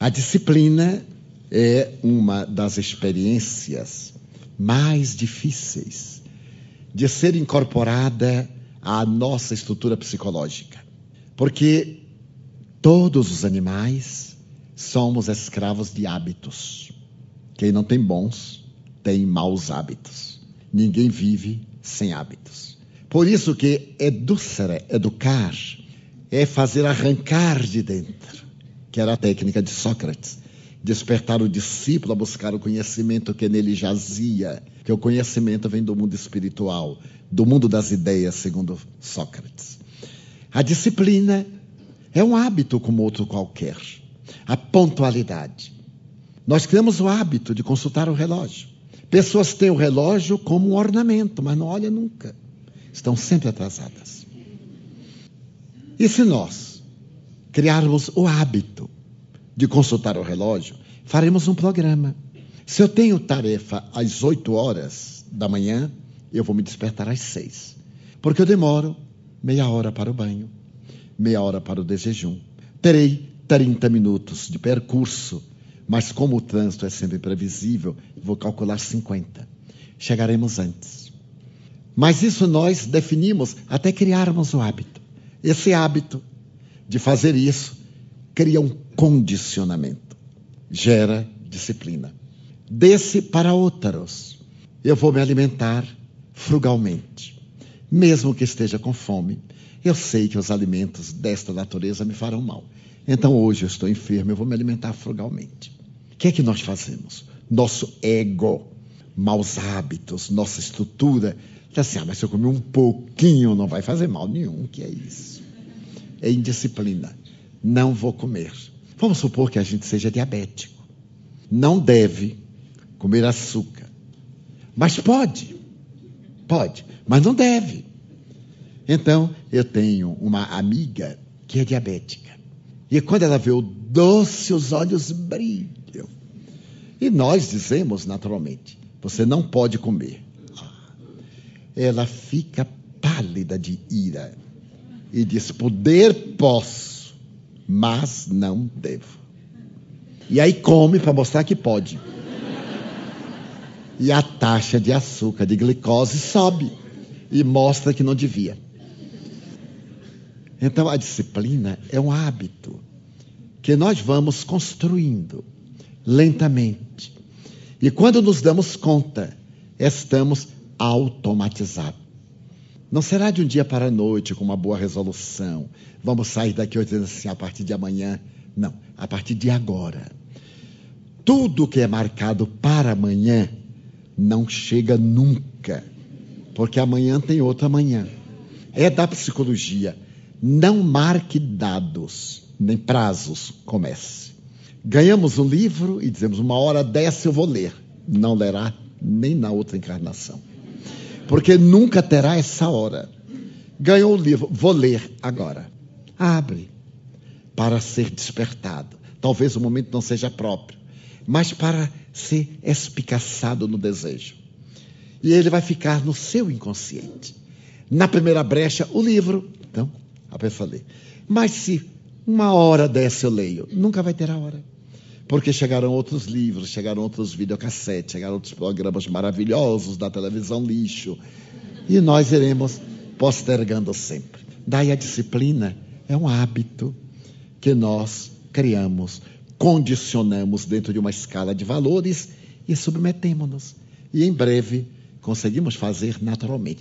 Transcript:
A disciplina é uma das experiências mais difíceis de ser incorporada à nossa estrutura psicológica. Porque todos os animais somos escravos de hábitos. Quem não tem bons tem maus hábitos. Ninguém vive sem hábitos. Por isso que educar, é fazer arrancar de dentro, que era a técnica de Sócrates. Despertar o discípulo a buscar o conhecimento que nele jazia, que o conhecimento vem do mundo espiritual, do mundo das ideias, segundo Sócrates. A disciplina é um hábito como outro qualquer. A pontualidade. Nós criamos o hábito de consultar o relógio. Pessoas têm o relógio como um ornamento, mas não olham nunca. Estão sempre atrasadas. E se nós criarmos o hábito de consultar o relógio, faremos um programa. Se eu tenho tarefa às 8 horas da manhã, eu vou me despertar às 6. Porque eu demoro meia hora para o banho, meia hora para o desjejum. Terei 30 minutos de percurso, mas como o trânsito é sempre previsível, vou calcular 50. Chegaremos antes. Mas isso nós definimos até criarmos o hábito. Esse hábito de fazer isso cria um condicionamento, gera disciplina. Desse para outros, eu vou me alimentar frugalmente, mesmo que esteja com fome. Eu sei que os alimentos desta natureza me farão mal. Então hoje eu estou enfermo, eu vou me alimentar frugalmente. O que é que nós fazemos? Nosso ego, maus hábitos, nossa estrutura Diz assim, ah, mas se eu comer um pouquinho não vai fazer mal nenhum, que é isso? É indisciplina. Não vou comer. Vamos supor que a gente seja diabético. Não deve comer açúcar. Mas pode. Pode, mas não deve. Então, eu tenho uma amiga que é diabética. E quando ela vê o doce, os olhos brilham. E nós dizemos naturalmente: você não pode comer ela fica pálida de ira e diz: Poder posso, mas não devo. E aí come para mostrar que pode. E a taxa de açúcar, de glicose sobe e mostra que não devia. Então a disciplina é um hábito que nós vamos construindo lentamente. E quando nos damos conta, estamos automatizado. Não será de um dia para a noite com uma boa resolução. Vamos sair daqui hoje assim a partir de amanhã. Não, a partir de agora. Tudo que é marcado para amanhã não chega nunca, porque amanhã tem outra amanhã. É da psicologia. Não marque dados, nem prazos. Comece. Ganhamos um livro e dizemos: uma hora dessa eu vou ler. Não lerá nem na outra encarnação porque nunca terá essa hora. Ganhou o livro, vou ler agora. Abre para ser despertado. Talvez o momento não seja próprio, mas para ser espicaçado no desejo. E ele vai ficar no seu inconsciente. Na primeira brecha, o livro. Então, a pessoa lê. Mas se uma hora dessa eu leio, nunca vai ter a hora. Porque chegaram outros livros, chegaram outros videocassetes, chegaram outros programas maravilhosos da televisão lixo. E nós iremos postergando sempre. Daí a disciplina é um hábito que nós criamos, condicionamos dentro de uma escala de valores e submetemos-nos. E em breve conseguimos fazer naturalmente.